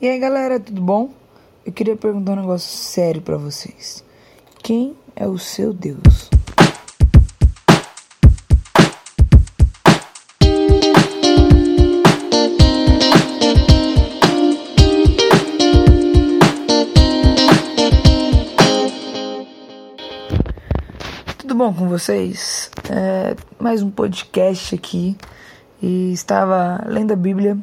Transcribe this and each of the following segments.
E aí galera, tudo bom? Eu queria perguntar um negócio sério para vocês. Quem é o seu Deus? Tudo bom com vocês? É, mais um podcast aqui e estava lendo a Bíblia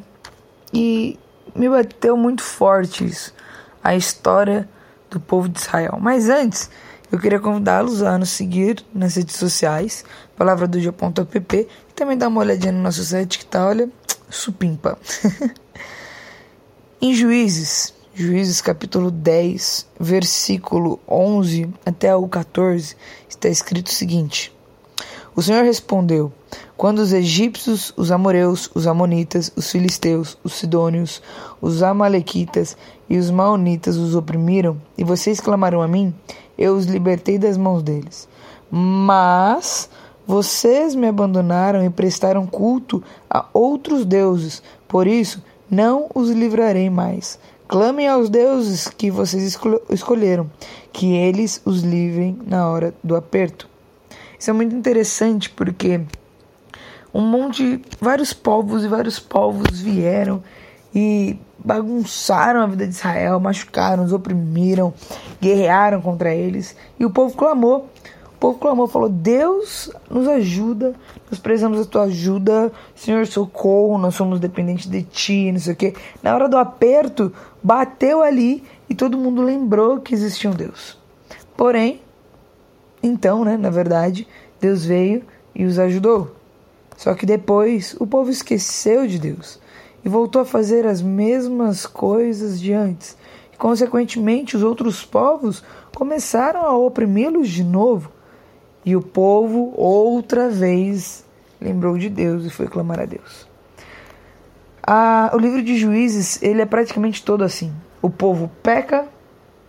e me bateu muito forte isso, a história do povo de Israel. Mas antes, eu queria convidá-los a nos seguir nas redes sociais, palavra do dia.app, e também dar uma olhadinha no nosso site que tá, olha, supimpa. em Juízes, Juízes capítulo 10, versículo 11 até o 14, está escrito o seguinte: O Senhor respondeu: Quando os egípcios, os amoreus, os amonitas, os filisteus, os sidônios, os amalequitas e os maonitas os oprimiram, e vocês clamaram a mim, eu os libertei das mãos deles. Mas vocês me abandonaram e prestaram culto a outros deuses, por isso não os livrarei mais. Clamem aos deuses que vocês escolheram, que eles os livrem na hora do aperto. Isso é muito interessante porque um monte, vários povos e vários povos vieram e bagunçaram a vida de Israel, machucaram, os oprimiram, guerrearam contra eles e o povo clamou. O povo clamou, falou: Deus nos ajuda, nós precisamos da tua ajuda, Senhor, socorro, nós somos dependentes de ti, não sei o quê. Na hora do aperto, bateu ali e todo mundo lembrou que existia um Deus. Porém, então, né, na verdade, Deus veio e os ajudou. Só que depois o povo esqueceu de Deus e voltou a fazer as mesmas coisas de antes. E, consequentemente, os outros povos começaram a oprimi-los de novo. E o povo outra vez lembrou de Deus e foi clamar a Deus. o livro de Juízes ele é praticamente todo assim. O povo peca,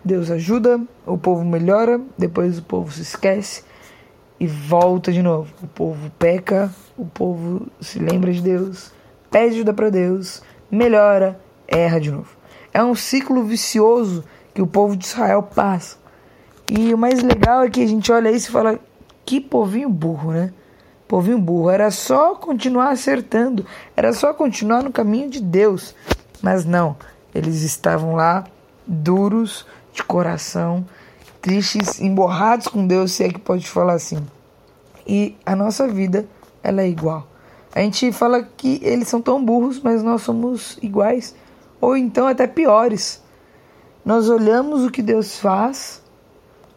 Deus ajuda, o povo melhora, depois o povo se esquece e volta de novo. O povo peca, o povo se lembra de Deus, pede ajuda para Deus, melhora, erra de novo. É um ciclo vicioso que o povo de Israel passa. E o mais legal é que a gente olha isso e fala: que povinho burro, né? Povinho burro. Era só continuar acertando, era só continuar no caminho de Deus. Mas não, eles estavam lá duros de coração, tristes, emborrados com Deus, se é que pode falar assim. E a nossa vida, ela é igual. A gente fala que eles são tão burros, mas nós somos iguais, ou então até piores. Nós olhamos o que Deus faz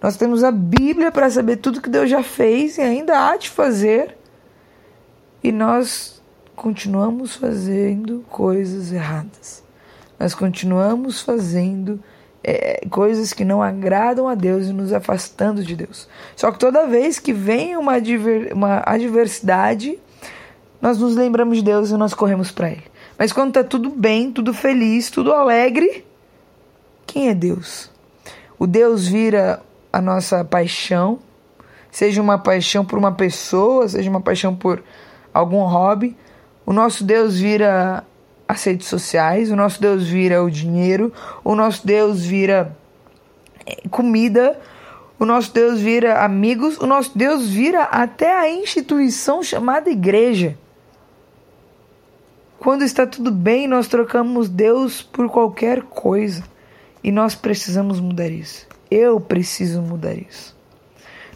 nós temos a Bíblia para saber tudo que Deus já fez e ainda há de fazer. E nós continuamos fazendo coisas erradas. Nós continuamos fazendo é, coisas que não agradam a Deus e nos afastando de Deus. Só que toda vez que vem uma, adver, uma adversidade, nós nos lembramos de Deus e nós corremos para Ele. Mas quando está tudo bem, tudo feliz, tudo alegre, quem é Deus? O Deus vira a nossa paixão, seja uma paixão por uma pessoa, seja uma paixão por algum hobby. O nosso Deus vira as redes sociais, o nosso Deus vira o dinheiro, o nosso Deus vira eh, comida, o nosso Deus vira amigos, o nosso Deus vira até a instituição chamada igreja. Quando está tudo bem, nós trocamos Deus por qualquer coisa e nós precisamos mudar isso. Eu preciso mudar isso.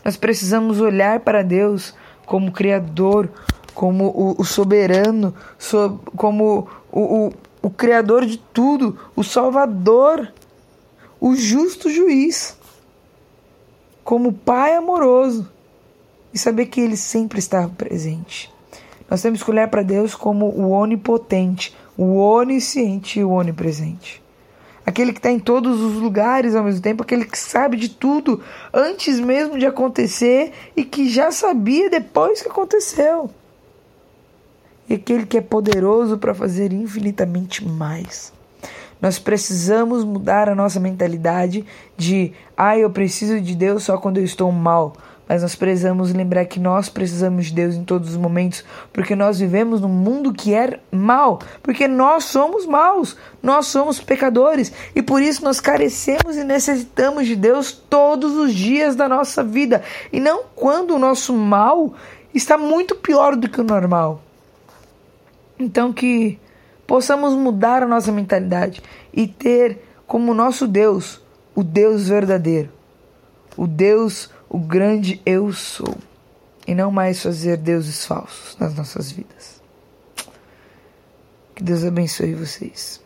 Nós precisamos olhar para Deus como Criador, como o, soberano, so, como o, o, o Criador de tudo, o Salvador, o justo juiz, como Pai amoroso e saber que Ele sempre está presente. Nós temos que olhar para Deus como o onipotente, o onisciente e o onipresente aquele que está em todos os lugares ao mesmo tempo, aquele que sabe de tudo antes mesmo de acontecer e que já sabia depois que aconteceu. E aquele que é poderoso para fazer infinitamente mais. Nós precisamos mudar a nossa mentalidade de, ah, eu preciso de Deus só quando eu estou mal. mas nós precisamos lembrar que nós precisamos de Deus em todos os momentos, porque nós vivemos num mundo que é mal, porque nós somos maus, nós somos pecadores e por isso nós carecemos e necessitamos de Deus todos os dias da nossa vida e não quando o nosso mal está muito pior do que o normal. Então que possamos mudar a nossa mentalidade e ter como nosso Deus o Deus verdadeiro, o Deus o grande eu sou, e não mais fazer deuses falsos nas nossas vidas. Que Deus abençoe vocês.